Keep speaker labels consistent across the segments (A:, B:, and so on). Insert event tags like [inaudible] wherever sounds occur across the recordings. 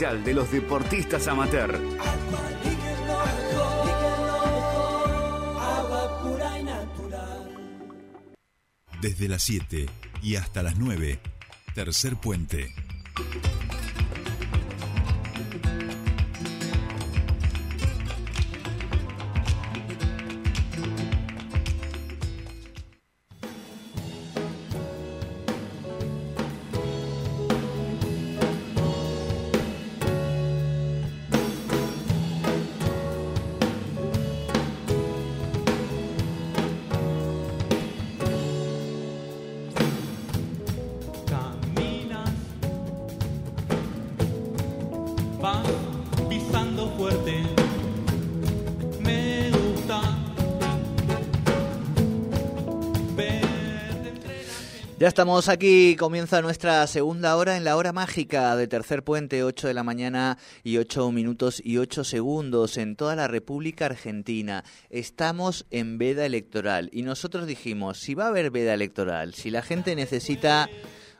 A: especial de los deportistas amateur.
B: Desde las 7 y hasta las 9, tercer puente.
C: Ya estamos aquí, comienza nuestra segunda hora en la hora mágica de Tercer Puente, 8 de la mañana y 8 minutos y 8 segundos en toda la República Argentina. Estamos en veda electoral y nosotros dijimos, si va a haber veda electoral, si la gente necesita...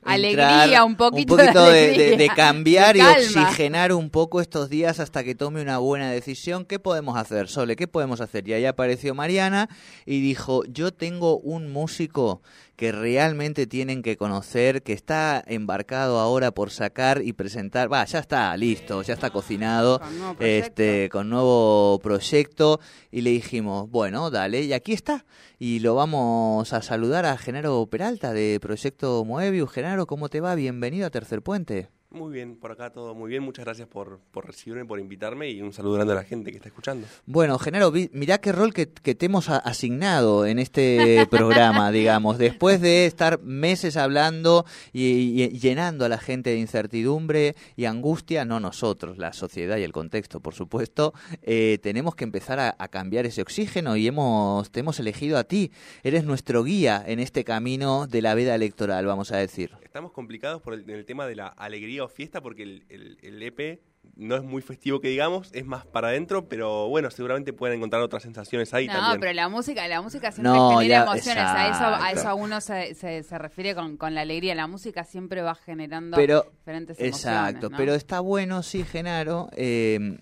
D: Alegría,
C: entrar,
D: un poquito de
C: de, de-
D: alegría,
C: de cambiar
D: de
C: y oxigenar un poco estos días hasta que tome una buena decisión. ¿Qué podemos hacer, Sole? ¿Qué podemos hacer? Y ahí apareció Mariana y dijo, yo tengo un músico que realmente tienen que conocer, que está embarcado ahora por sacar y presentar, va, ya está listo, ya está cocinado,
D: Con nuevo proyecto.
C: este, con nuevo proyecto, y le dijimos, bueno, dale, y aquí está, y lo vamos a saludar a Genaro Peralta de Proyecto Moebius. Genaro, ¿cómo te va? Bienvenido a Tercer Puente.
E: Muy bien, por acá todo muy bien. Muchas gracias por, por recibirme, por invitarme y un saludo grande a la gente que está escuchando.
C: Bueno, Genaro, vi- mirá qué rol que, que te hemos asignado en este [laughs] programa, digamos, después de estar meses hablando y, y llenando a la gente de incertidumbre y angustia, no nosotros, la sociedad y el contexto, por supuesto, eh, tenemos que empezar a, a cambiar ese oxígeno y hemos, te hemos elegido a ti, eres nuestro guía en este camino de la vida electoral, vamos a decir.
E: Estamos complicados por el, en el tema de la alegría o fiesta porque el, el- el EP no es muy festivo que digamos, es más para adentro, pero bueno, seguramente pueden encontrar otras sensaciones ahí
D: No,
E: también.
D: pero la música, la música siempre
C: No,
D: genera
C: ya,
D: emociones. A eso, a
C: exacto.
D: eso uno se, se, se refiere con, con la alegría. La música siempre va generando
C: Pero-
D: diferentes
C: Exacto,
D: emociones. ¿no?
C: pero está bueno, sí, Genaro, eh,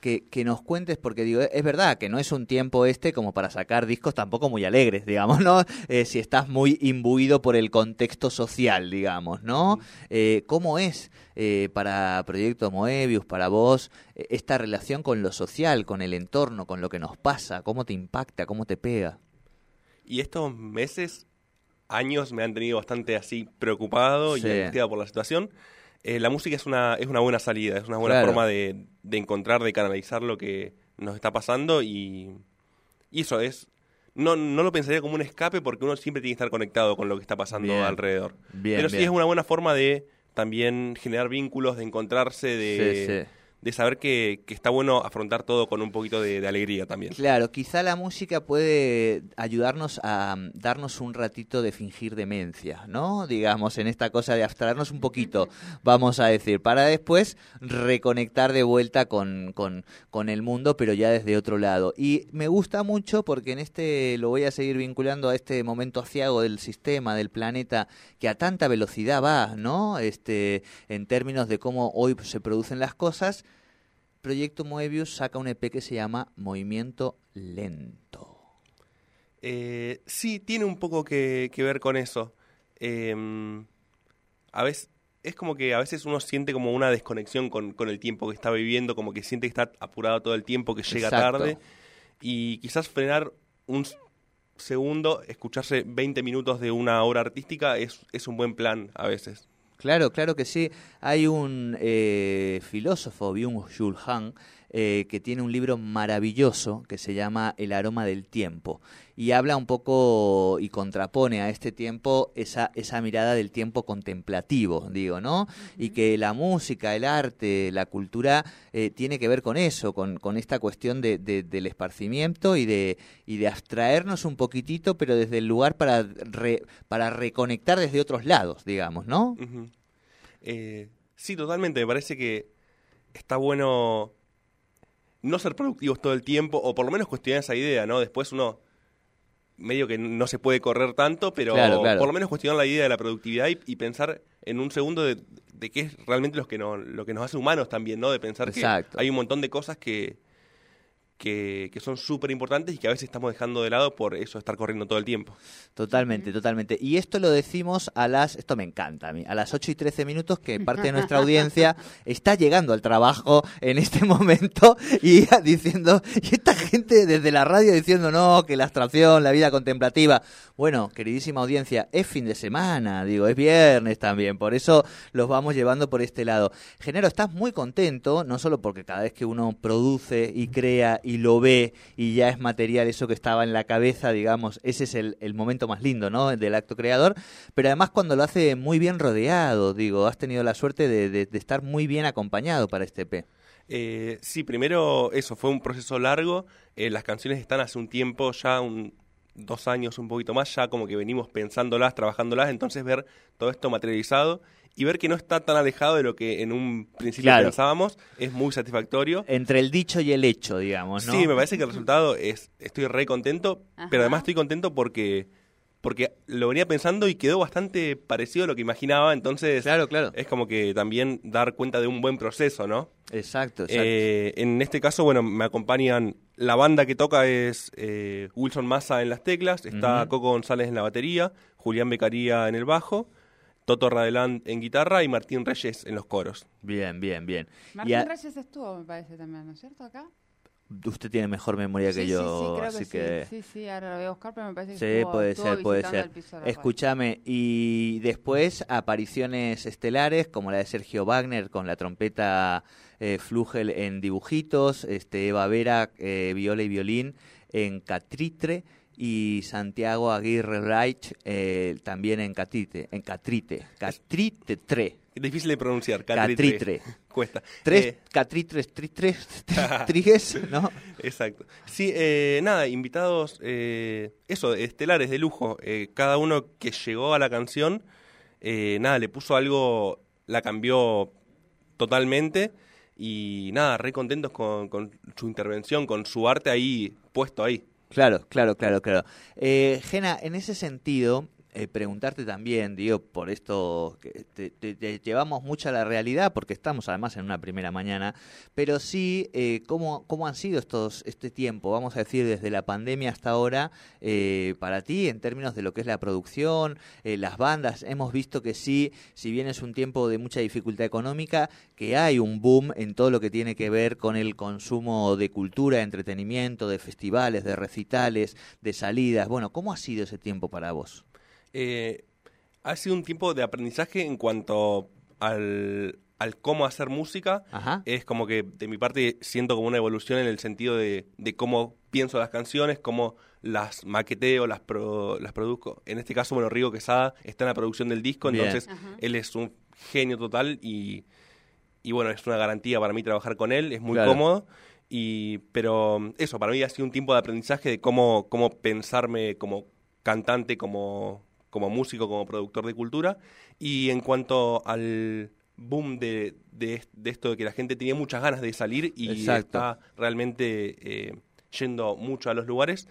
C: que, que nos cuentes, porque digo, es verdad que no es un tiempo este como para sacar discos tampoco muy alegres, digamos, ¿no? [laughs] Eh, si estás muy imbuido por el contexto social, digamos, ¿no? Eh, ¿Cómo es eh, para Proyecto Moebius, para vos, eh, esta relación con lo social, con el entorno, con lo que nos pasa? ¿Cómo te impacta? ¿Cómo te pega?
E: Y estos meses, años me han tenido bastante así preocupado
C: Sí.
E: y angustiado por la situación. Eh, la música es una, es una buena salida, es una buena
C: Claro.
E: forma de, de encontrar, de canalizar lo que nos está pasando y, y eso es... No, no lo pensaría como un escape porque uno siempre tiene que estar conectado con lo que está pasando
C: Bien.
E: alrededor.
C: Bien,
E: Pero sí
C: bien.
E: es una buena forma de también generar vínculos, de encontrarse, de,
C: Sí, sí.
E: De saber que, que está bueno afrontar todo con un poquito de, de alegría también.
C: Claro, quizá la música puede ayudarnos a mm, darnos un ratito de fingir demencia, ¿no? Digamos, en esta cosa de abstraernos un poquito, [laughs] vamos a decir, para después reconectar de vuelta con, con, con el mundo, pero ya desde otro lado. Y me gusta mucho porque en este, lo voy a seguir vinculando a este momento aciago del sistema, del planeta, que a tanta velocidad va, ¿no? Este, en términos de cómo hoy se producen las cosas, Proyecto Moebius saca un EP que se llama Movimiento Lento.
E: Eh, sí, tiene un poco que, que ver con eso. Eh, a veces es como que a veces uno siente como una desconexión con, con el tiempo que está viviendo, como que siente que está apurado todo el tiempo, que llega
C: Exacto.
E: tarde. Y quizás frenar un segundo, escucharse 20 minutos de una obra artística es, es un buen plan a veces.
C: Claro, claro que sí. Hay un eh, filósofo, Byung-Chul Han, eh, que tiene un libro maravilloso que se llama El aroma del tiempo y habla un poco y contrapone a este tiempo esa, esa mirada del tiempo contemplativo, digo, ¿no? Y que la música, el arte, la cultura eh, tiene que ver con eso, con, con esta cuestión de, de- del esparcimiento y de, y de abstraernos un poquitito, pero desde el lugar para, re- para reconectar desde otros lados, digamos, ¿no?
E: Eh, sí, totalmente. Me parece que está bueno no ser productivos todo el tiempo, o por lo menos cuestionar esa idea, ¿no? Después uno medio que no se puede correr tanto, pero
C: Claro, claro.
E: por lo menos cuestionar la idea de la productividad y, y pensar en un segundo de de qué es realmente lo que, nos, lo que nos hace humanos también, ¿no? De pensar
C: Exacto.
E: que hay un montón de cosas que, que, que son súper importantes y que a veces estamos dejando de lado por eso, estar corriendo todo el tiempo.
C: Totalmente, totalmente. Y esto lo decimos a las, esto me encanta a mí, a las 8 y 13 minutos que parte de nuestra [laughs] audiencia está llegando al trabajo en este [laughs] momento y diciendo, y esta gente desde la radio diciendo, no, que la abstracción, la vida contemplativa. Bueno, queridísima audiencia, es fin de semana, digo, es viernes también, por eso los vamos llevando por este lado. Genero, estás muy contento, no solo porque cada vez que uno produce y crea y lo ve y ya es material eso que estaba en la cabeza, digamos, ese es el, el momento más lindo, ¿no? Del acto creador, pero además cuando lo hace muy bien rodeado, digo, has tenido la suerte de, de- estar muy bien acompañado para este EP.
E: Eh, sí, primero eso, fue un proceso largo. Eh, las canciones están hace un tiempo, ya un, dos años, un poquito más, ya como que venimos pensándolas, trabajándolas, entonces ver todo esto materializado y ver que no está tan alejado de lo que en un principio
C: Claro.
E: pensábamos es muy satisfactorio.
C: Entre el dicho y el hecho, digamos, ¿no?
E: Sí, me parece que el resultado es, estoy re contento,
D: Ajá.
E: pero además estoy contento porque, porque lo venía pensando y quedó bastante parecido a lo que imaginaba, entonces
C: Claro, claro.
E: es como que también dar cuenta de un buen proceso, ¿no?
C: Exacto, exacto.
E: Eh, en este caso, bueno, me acompañan. La banda que toca es eh, Wilson Massa en las teclas, está. Coco González en la batería, Julián Becaría en el bajo, Toto Radelán en guitarra y Martín Reyes en los coros.
C: Bien, bien, bien. Y
D: Martín
C: a-
D: Reyes estuvo, me parece también, ¿no es cierto? Acá.
C: usted tiene mejor memoria que
D: sí,
C: yo,
D: sí, sí, creo
C: así
D: que,
C: que...
D: sí. Sí, ahora lo voy a buscar, pero me parece que
C: Sí,
D: estuvo,
C: puede
D: estuvo
C: ser, puede ser. Escúchame, y después apariciones estelares como la de Sergio Wagner con la trompeta eh, Flugel en dibujitos, este Eva Vera, eh, viola y violín en Catritre y Santiago Aguirre Reich eh, también en Catrite, en Catrite, Catrite 3,
E: Es difícil de pronunciar,
C: Catritre.
E: Catritre. [laughs] Cuesta.
C: Tres
E: Eh,
C: Catritres, tritres, [laughs] triges, ¿no?
E: Exacto. Sí, eh, nada, invitados, eh, eso, estelares de lujo. Eh, cada uno que llegó a la canción, nada, le puso algo, la cambió totalmente. Y nada, re contentos con, con su intervención, con su arte ahí, puesto ahí.
C: Claro, claro, claro, claro. Eh, Gena, en ese sentido, eh, preguntarte también, digo, por esto que te, te- llevamos mucho a la realidad, porque estamos además en una primera mañana, pero sí, eh, ¿cómo, ¿cómo han sido estos este tiempo, vamos a decir, desde la pandemia hasta ahora, eh, para ti, en términos de lo que es la producción, eh, las bandas? Hemos visto que sí, si bien es un tiempo de mucha dificultad económica, que hay un boom en todo lo que tiene que ver con el consumo de cultura, de entretenimiento, de festivales, de recitales, de salidas. Bueno, ¿cómo ha sido ese tiempo para vos?
E: Eh, ha sido un tiempo de aprendizaje en cuanto al, al cómo hacer música.
C: Ajá.
E: Es como que de mi parte siento como una evolución en el sentido de, de cómo pienso las canciones, cómo las maqueteo, las, pro- las produzco. En este caso, bueno, Rigo Quesada está en la producción del disco,
C: Bien.
E: entonces
D: Ajá.
E: él es un genio total y, y bueno, es una garantía para mí trabajar con él, es muy
C: Claro.
E: cómodo. Y, pero eso, para mí ha sido un tiempo de aprendizaje de cómo, cómo pensarme como cantante, como, como músico, como productor de cultura. Y en cuanto al boom de, de, de esto de que la gente tenía muchas ganas de salir y
C: Exacto.
E: está realmente eh, yendo mucho a los lugares,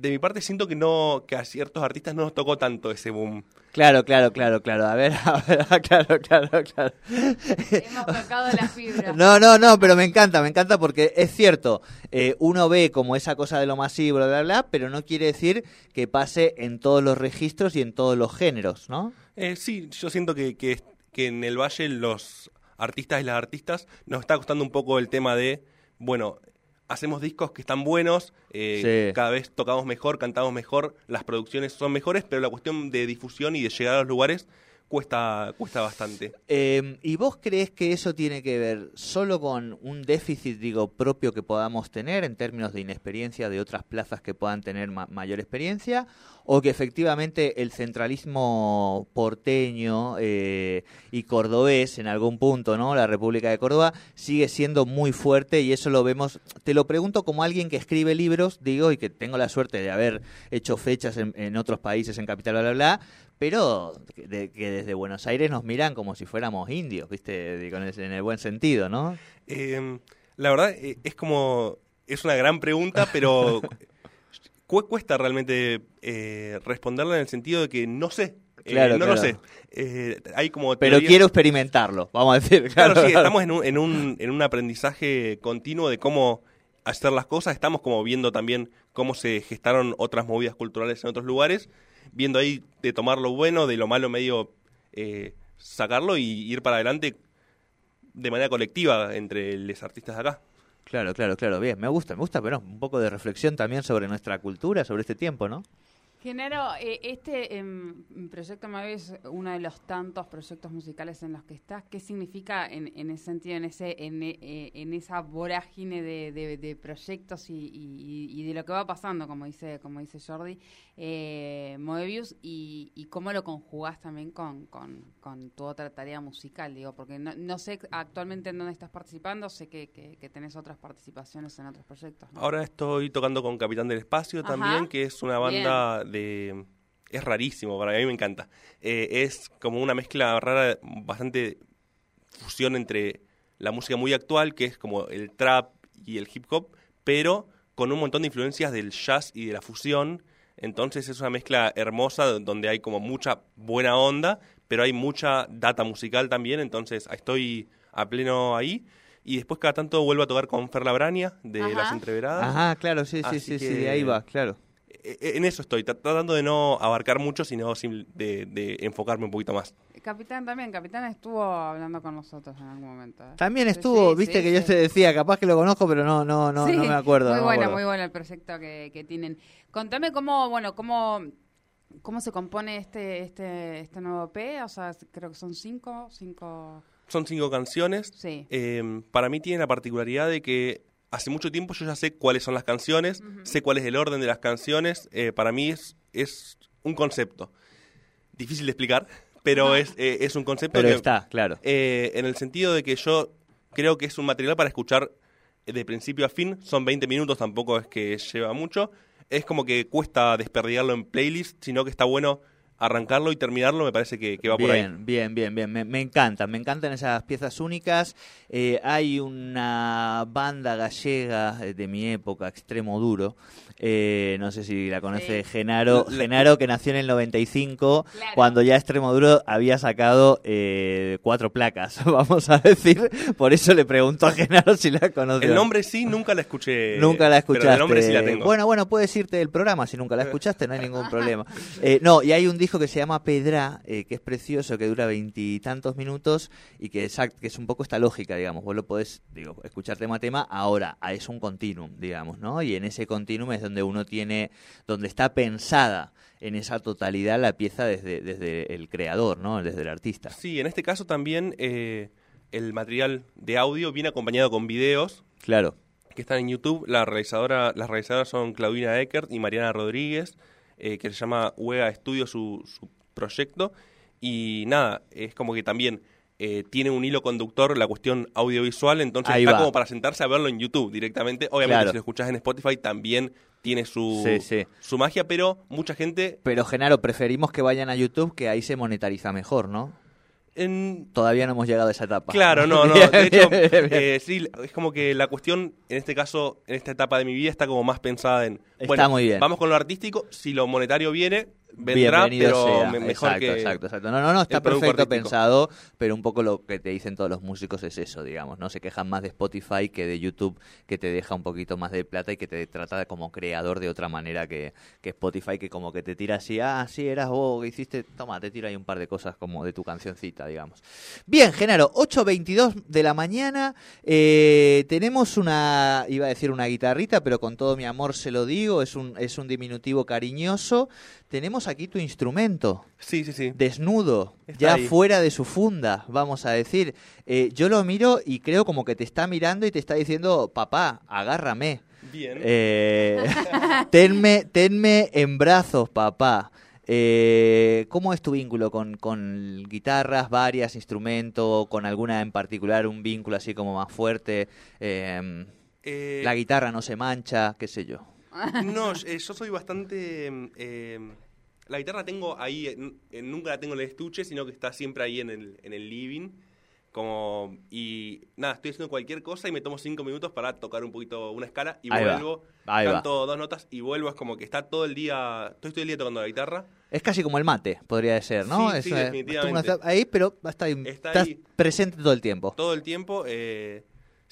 E: de mi parte siento que no que a ciertos artistas no nos tocó tanto ese boom.
C: Claro, claro, claro, claro. A ver, [laughs] a ver, [laughs] claro, claro, claro.
D: Hemos tocado la fibra.
C: No, no, no, pero me encanta, me encanta porque es cierto, eh, uno ve como esa cosa de lo masivo, bla, bla, bla, pero no quiere decir que pase en todos los registros y en todos los géneros, ¿no?
E: Eh, sí, yo siento que, que, que en el Valle los artistas y las artistas nos está costando un poco el tema de, bueno, hacemos discos que están buenos, eh,
C: Sí.
E: cada vez tocamos mejor, cantamos mejor, las producciones son mejores, pero la cuestión de difusión y de llegar a los lugares cuesta, cuesta bastante.
C: Eh, ¿Y vos crees que eso tiene que ver solo con un déficit, digo, propio que podamos tener en términos de inexperiencia de otras plazas que puedan tener ma- mayor experiencia? ¿O que efectivamente el centralismo porteño eh, y cordobés en algún punto, ¿no? La República de Córdoba sigue siendo muy fuerte y eso lo vemos. Te lo pregunto como alguien que escribe libros, digo, y que tengo la suerte de haber hecho fechas en, en otros países, en Capital, bla, bla, bla, pero que, de- que desde Buenos Aires nos miran como si fuéramos indios, ¿viste? En el, en el buen sentido, ¿no?
E: Eh, la verdad eh, es como, es una gran pregunta, pero [laughs] cu- cuesta realmente eh, responderla en el sentido de que no sé. Eh,
C: Claro,
E: no lo
C: claro.
E: sé. Eh, hay como
C: Pero
E: teorías-
C: quiero experimentarlo, vamos a decir.
E: Claro,
C: Claro,
E: sí, estamos en un, en, un, en un aprendizaje continuo de cómo hacer las cosas. Estamos como viendo también cómo se gestaron otras movidas culturales en otros lugares. Viendo ahí de tomar lo bueno, de lo malo medio eh, sacarlo y ir para adelante de manera colectiva entre los artistas de acá.
C: Claro, claro, claro. Bien, me gusta, me gusta, pero un poco de reflexión también sobre nuestra cultura, sobre este tiempo, ¿no?
D: Genaro, eh, este em, proyecto Mavi es uno de los tantos proyectos musicales en los que estás. ¿Qué significa en, en ese sentido, en ese en, eh, en esa vorágine de, de- de proyectos y, y- y de lo que va pasando, como dice como dice Jordi, eh, Moebius, y, y cómo lo conjugás también con, con- con tu otra tarea musical? Digo, porque no, no sé actualmente en dónde estás participando, sé que, que- que tenés otras participaciones en otros proyectos. ¿no?
E: Ahora estoy tocando con Capitán del Espacio
D: Ajá.
E: también, que es una banda de... Es rarísimo, para mí, a mí me encanta. Eh, es como una mezcla rara, bastante fusión entre la música muy actual, que es como el trap y el hip hop, pero con un montón de influencias del jazz y de la fusión. Entonces es una mezcla hermosa do- donde hay como mucha buena onda, pero hay mucha data musical también, entonces estoy a pleno ahí. Y después cada tanto vuelvo a tocar con Fer Labrania de
D: Ajá.
E: Las Entreveradas.
C: Ajá, claro, sí, sí,
E: Así
C: sí, sí,
E: que-
C: de ahí va, claro.
E: Eh, eh, En eso estoy, tra- tratando de no abarcar mucho, sino de, de enfocarme un poquito más.
D: Capitán también, Capitán estuvo hablando con nosotros en algún momento. ¿eh?
C: También estuvo,
D: sí,
C: viste
D: sí,
C: que yo te decía, capaz que lo conozco, pero no, no, no,
D: Sí,
C: no me acuerdo.
D: Muy
C: no
D: bueno,
C: acuerdo.
D: muy bueno el proyecto que, que tienen. Contame cómo, bueno, cómo, cómo se compone este, este, este nuevo EP. O sea, creo que son cinco, cinco.
E: Son cinco canciones.
D: Sí.
E: Eh, para mí tiene la particularidad de que hace mucho tiempo yo ya sé cuáles son las canciones, sé cuál es el orden de las canciones. Eh, para mí es, es un concepto. Difícil de explicar, pero es, eh, es un concepto
C: Pero
E: que,
C: está, claro.
E: eh, en el sentido de que yo creo que es un material para escuchar de principio a fin. Son 20 minutos, tampoco es que lleva mucho. Es como que cuesta desperdigarlo en playlist, sino que está bueno arrancarlo y terminarlo. Me parece que, que va por ahí.
C: Bien, bien, bien, bien. Me, me encantan, me encantan esas piezas únicas. Eh, hay una banda gallega eh, de mi época, Extremo Duro. eh, no sé si la conoce
D: Sí.
C: Genaro.
E: La-
C: Genaro que nació en el 95,
D: Claro.
C: cuando ya Extremo Duro había sacado eh, cuatro placas, [laughs] vamos a decir. Por eso le pregunto a Genaro si la conoce.
E: El nombre sí, nunca la escuché.
C: Nunca la
E: Pero
C: escuchaste.
E: el nombre sí la tengo.
C: Bueno, bueno, puedes irte del programa si nunca la escuchaste, no hay ningún [laughs] problema. Eh, no, y hay un disco que se llama Pedra, eh, que es precioso, que dura veintitantos minutos y que, exact- que es un poco esta lógica, digamos. Vos lo podés, digo, escuchar tema a tema, ahora ah, es un continuum, digamos, ¿no? Y en ese continuum es donde uno tiene, donde está pensada en esa totalidad la pieza desde, desde el creador, ¿no? Desde el artista.
E: Sí, en este caso también eh, el material de audio viene acompañado con videos
C: Claro.
E: que están en YouTube. La realizadora, las realizadoras son Claudina Eckert y Mariana Rodríguez, eh, que se llama Wega Studio su, su proyecto. Y nada, es como que también eh, tiene un hilo conductor la cuestión audiovisual, entonces
C: Ahí
E: está
C: va.
E: como para sentarse a verlo en YouTube directamente. Obviamente
C: Claro.
E: si lo escuchás en Spotify también tiene su,
C: Sí, sí.
E: su magia, pero mucha gente...
C: Pero, Genaro, preferimos que vayan a YouTube, que ahí se monetariza mejor, ¿no?
E: En,
C: Todavía no hemos llegado a esa etapa.
E: Claro, no, [laughs] no. De hecho, eh, sí, es como que la cuestión, en este caso, en esta etapa de mi vida, está como más pensada en.
C: Está
E: bueno,
C: muy bien.
E: Vamos con lo artístico. Si lo monetario viene, vendrá,
C: Bienvenido
E: pero
C: sea.
E: mejor
C: exacto,
E: que.
C: exacto, exacto. No, no, no, está perfecto
E: artístico.
C: pensado, pero un poco lo que te dicen todos los músicos es eso, digamos, ¿no? Se quejan más de Spotify que de YouTube, que te deja un poquito más de plata y que te trata como creador de otra manera que, que Spotify, que como que te tira así, ah, sí, eras vos que hiciste, toma, te tira ahí un par de cosas como de tu cancioncita, digamos. Bien, Genaro, 8.22 de la mañana, eh, tenemos una, iba a decir una guitarrita, pero con todo mi amor se lo digo, es un, es un diminutivo cariñoso. Tenemos aquí tu instrumento
E: Sí, sí, sí.
C: desnudo,
E: Está
C: ya
E: ahí.
C: fuera de su funda, vamos a decir. Eh, yo lo miro y creo como que te está mirando y te está diciendo, papá, agárrame.
E: Bien.
C: Eh, [laughs] tenme, tenme en brazos, papá. Eh, ¿Cómo es tu vínculo con, con guitarras, varias, instrumentos, con alguna en particular, un vínculo así como más fuerte? Eh,
E: Eh,
C: la guitarra no se mancha, qué sé yo. [laughs]
E: no, eh, yo soy bastante. eh, la guitarra tengo ahí, nunca la tengo en el estuche, sino que está siempre ahí en el, en el living. Como, y nada, estoy haciendo cualquier cosa y me tomo cinco minutos para tocar un poquito una escala y
C: Ahí
E: vuelvo,
C: va.
E: canto dos notas y vuelvo. Es como que está todo el día, estoy todo el día tocando la guitarra.
C: Es casi como el mate, podría ser, ¿no?
E: Sí,
C: Es
E: sí,
C: una-
E: definitivamente.
C: ahí, pero está ahí,
E: Está
C: estás
E: ahí.
C: presente todo el tiempo.
E: todo el tiempo. eh,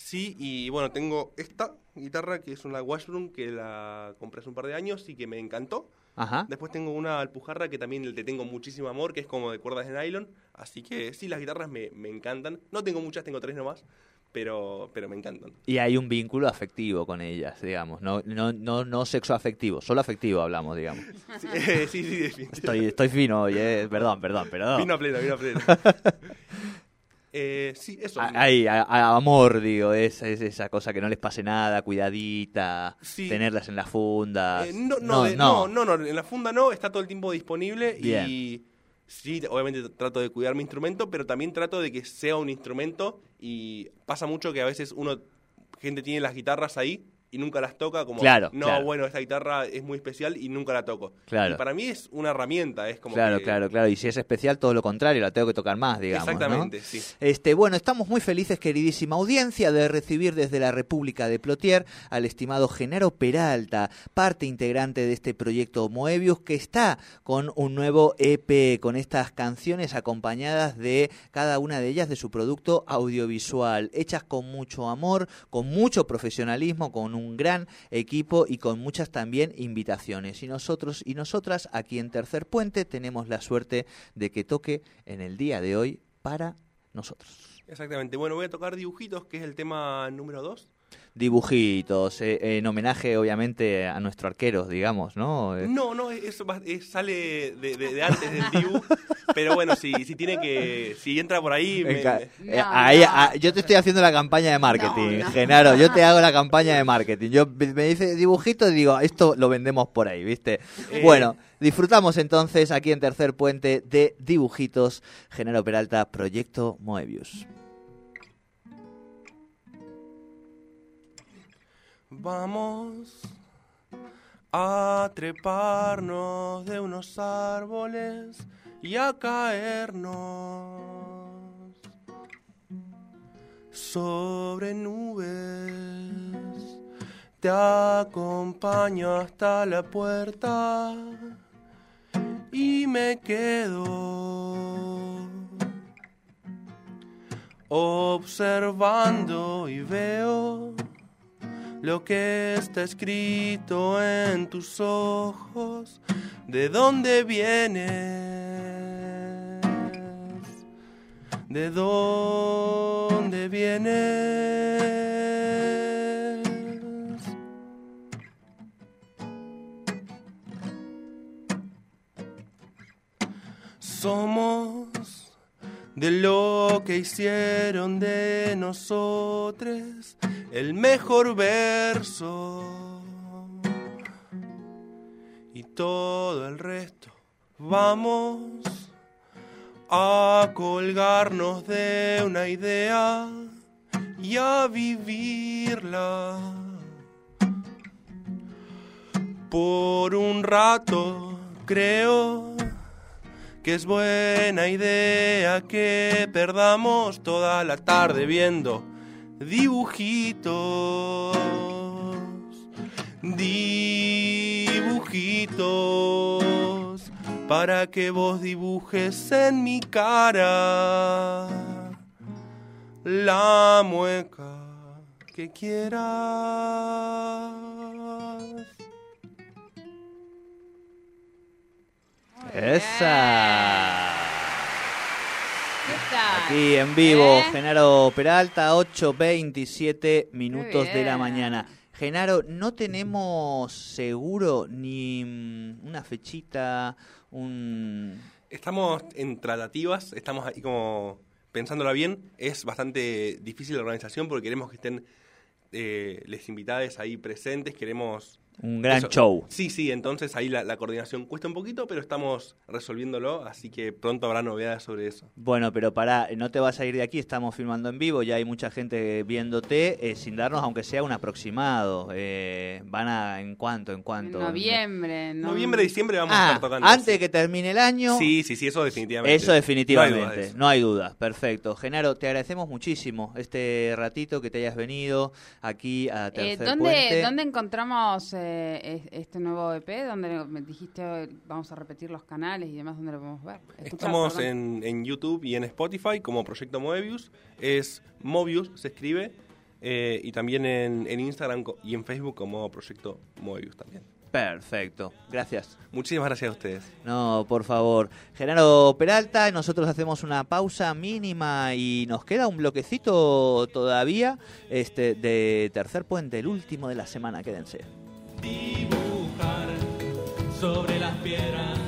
E: sí, y bueno, tengo esta guitarra que es una Washburn que la compré hace un par de años y que me encantó.
C: Ajá.
E: Después tengo una Alpujarra que también le tengo muchísimo amor, que es como de cuerdas de nylon. Así que sí, las guitarras me, me encantan. No tengo muchas, tengo tres nomás, pero, pero me encantan.
C: Y hay un vínculo afectivo con ellas, digamos. No, no, no, no sexo afectivo, solo afectivo hablamos, digamos. [laughs]
E: Sí, eh, sí, sí, definitivamente.
C: Estoy, estoy fino hoy, eh. Perdón, perdón, perdón.
E: Vino a pleno, vino a pleno. [laughs] Eh, sí, eso.
C: A- amor, digo, es, es esa cosa que no les pase nada, cuidadita,
E: Sí.
C: tenerlas en las fundas.
E: Eh, no, no, de- no, no, no, en la funda no, está todo el tiempo disponible
C: Bien.
E: y sí, obviamente trato de cuidar mi instrumento, pero también trato de que sea un instrumento y pasa mucho que a veces uno, gente tiene las guitarras ahí y nunca las toca, como,
C: Claro,
E: no,
C: claro.
E: bueno, esta guitarra es muy especial y nunca la toco.
C: Claro.
E: Y para mí es una herramienta, es como
C: Claro,
E: que-
C: claro, claro. Y si es especial, todo lo contrario, la tengo que tocar más, digamos. ¿no?
E: Exactamente, sí.
C: Este, bueno, estamos muy felices, queridísima audiencia, de recibir desde la República de Plotier al estimado Genaro Peralta, parte integrante de este proyecto Moebius, que está con un nuevo EP, con estas canciones acompañadas de cada una de ellas de su producto audiovisual, hechas con mucho amor, con mucho profesionalismo, con un gran equipo y con muchas también invitaciones. Y nosotros y nosotras aquí en Tercer Puente tenemos la suerte de que toque en el día de hoy para nosotros.
E: Exactamente. Bueno, voy a tocar dibujitos, que es el tema número 2.
C: Dibujitos, eh, en homenaje obviamente a nuestro arquero, digamos, ¿no? Eh,
E: No, no, eso va- es- sale de, de- de antes del dibujo. pero bueno, si, si tiene que. Si entra por ahí. me-
C: Venga,
E: me-
C: eh,
D: No,
C: ahí,
D: no.
C: ah, yo te estoy haciendo la campaña de marketing,
D: No, no.
C: Genaro. Yo te hago la campaña de marketing. Yo me dice dibujito y digo, esto lo vendemos por ahí, ¿viste?
E: Eh.
C: Bueno, disfrutamos entonces aquí en Tercer Puente de dibujitos. Genaro Peralta, Proyecto Moebius.
E: Vamos a treparnos de unos árboles y a caernos sobre nubes. Te acompaño hasta la puerta y me quedo observando y veo lo que está escrito en tus ojos, de dónde vienes, de dónde vienes. Somos de lo que hicieron de nosotros el mejor verso. Y todo el resto vamos a colgarnos de una idea y a vivirla. Por un rato creo que es buena idea que perdamos toda la tarde viendo dibujitos, dibujitos, para que vos dibujes en mi cara la mueca que quieras.
C: ¡Esa! Aquí en vivo,
D: ¿Eh?
C: Genaro Peralta, 8.27 minutos de la mañana. Genaro, no tenemos seguro ni mm, una fechita, un...
E: Estamos en tratativas, estamos ahí como pensándola bien. Es bastante difícil la organización porque queremos que estén eh, les invitadas ahí presentes, queremos
C: Un gran
E: Eso-
C: show.
E: Sí, sí, entonces ahí la, la coordinación cuesta un poquito, pero estamos resolviéndolo, así que pronto habrá novedades sobre eso.
C: Bueno, pero pará, no te vas a ir de aquí, estamos filmando en vivo, ya hay mucha gente viéndote, eh, sin darnos, aunque sea un aproximado. Eh, ¿Van a en cuánto, en
D: En
C: cuánto?
D: noviembre, ¿no?
E: Noviembre, diciembre vamos a
C: Ah,
E: estar tocando.
C: antes de que termine el año.
E: Sí, sí, sí, eso definitivamente.
C: Eso definitivamente,
E: No hay duda de eso.
C: no hay duda. Perfecto. Genaro, te agradecemos muchísimo este ratito que te hayas venido aquí a
D: Eh,
C: Tercer
D: ¿dónde,
C: Puente.
D: ¿Dónde encontramos eh, es- este nuevo EP? ¿Dónde me dijiste vamos a repetir los canales y demás? ¿Dónde lo podemos ver? Escuchar,
E: Estamos en, en YouTube y en Spotify como Proyecto Moebius. Es Mobius, se escribe. eh, y también en, en Instagram y en Facebook como Proyecto Moebius también.
C: Perfecto. Gracias.
E: Muchísimas gracias a ustedes.
C: No, por favor. Genaro Peralta, nosotros hacemos una pausa mínima y nos queda un bloquecito todavía este de Tercer Puente, el último de la semana. Quédense.
F: Dibujar sobre las piedras